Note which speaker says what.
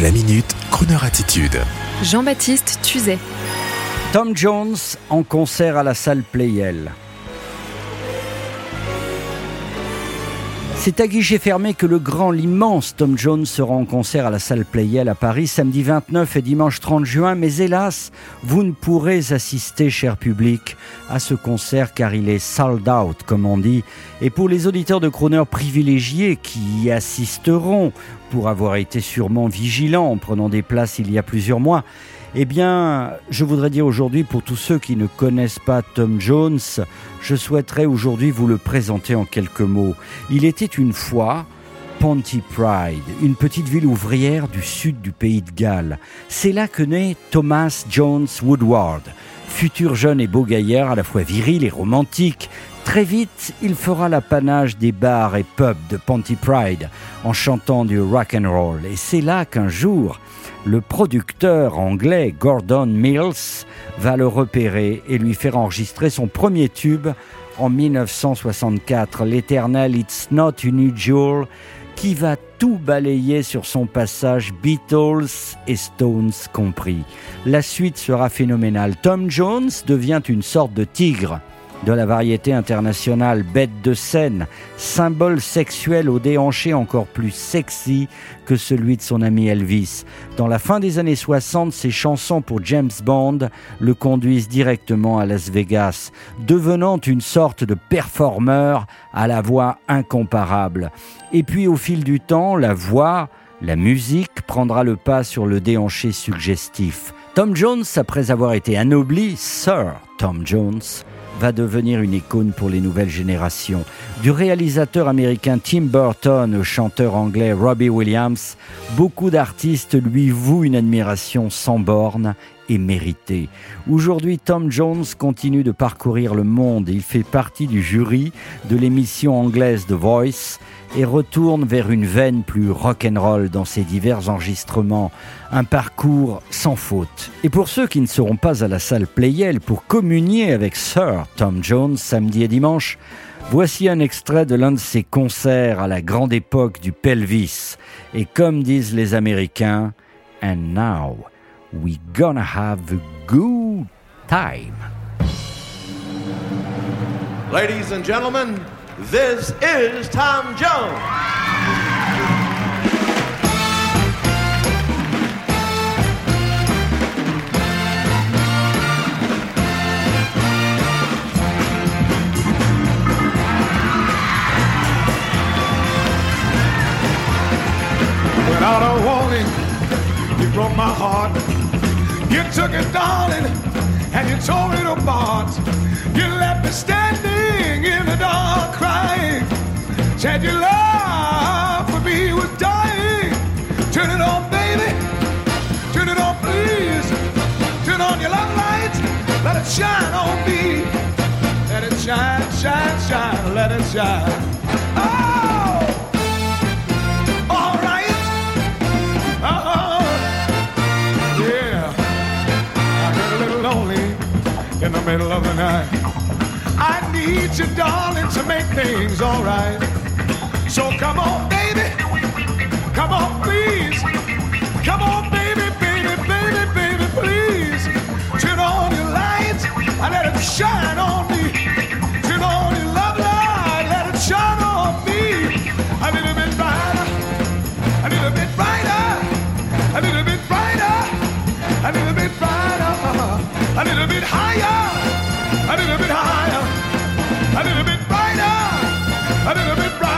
Speaker 1: La minute, Kroneur attitude.
Speaker 2: Jean-Baptiste Tuzet.
Speaker 3: Tom Jones en concert à la salle Playel. C'est à guichet fermé que le grand, l'immense Tom Jones sera en concert à la salle Playel à Paris samedi 29 et dimanche 30 juin. Mais hélas, vous ne pourrez assister, cher public, à ce concert car il est sold out, comme on dit. Et pour les auditeurs de Croner privilégiés qui y assisteront, pour avoir été sûrement vigilants en prenant des places il y a plusieurs mois, eh bien, je voudrais dire aujourd'hui, pour tous ceux qui ne connaissent pas Tom Jones, je souhaiterais aujourd'hui vous le présenter en quelques mots. Il était une fois Pontypride, une petite ville ouvrière du sud du pays de Galles. C'est là que naît Thomas Jones Woodward, futur jeune et beau gaillard à la fois viril et romantique. Très vite, il fera l'apanage des bars et pubs de Pontypride en chantant du rock and roll. Et c'est là qu'un jour, le producteur anglais Gordon Mills va le repérer et lui faire enregistrer son premier tube en 1964, l'éternel It's Not Unusual, qui va tout balayer sur son passage, Beatles et Stones compris. La suite sera phénoménale. Tom Jones devient une sorte de tigre de la variété internationale, bête de scène, symbole sexuel au déhanché encore plus sexy que celui de son ami Elvis. Dans la fin des années 60, ses chansons pour James Bond le conduisent directement à Las Vegas, devenant une sorte de performeur à la voix incomparable. Et puis au fil du temps, la voix, la musique prendra le pas sur le déhanché suggestif. Tom Jones, après avoir été anobli, Sir Tom Jones, va devenir une icône pour les nouvelles générations. Du réalisateur américain Tim Burton au chanteur anglais Robbie Williams, beaucoup d'artistes lui vouent une admiration sans bornes et méritée. Aujourd'hui, Tom Jones continue de parcourir le monde. Il fait partie du jury de l'émission anglaise The Voice et retourne vers une veine plus rock'n'roll dans ses divers enregistrements. Un parcours sans faute. Et pour ceux qui ne seront pas à la salle Playel pour communier avec Sir Tom Jones samedi et dimanche, Voici un extrait de l'un de ses concerts à la grande époque du pelvis. Et comme disent les Américains, And now we gonna have a good time.
Speaker 4: Ladies and gentlemen, this is Tom Jones.
Speaker 5: Without a warning, you broke my heart. You took it, darling, and you tore it apart. You left me standing in. Said your love for me was dying. Turn it on, baby. Turn it on, please. Turn on your love lights. Let it shine on me. Let it shine, shine, shine. Let it shine. Oh! All right. Oh, yeah. I get a little lonely in the middle of the night. I need you, darling, to make things all right. So come on, baby. Come on, please. Come on, baby, baby, baby, baby, please. Turn on your lights and let it shine on me. Turn on your love light, let it shine on me. A little bit brighter, a little bit brighter, a little bit brighter, a little bit brighter, a little bit higher, a little bit higher, a little bit brighter, a little bit brighter,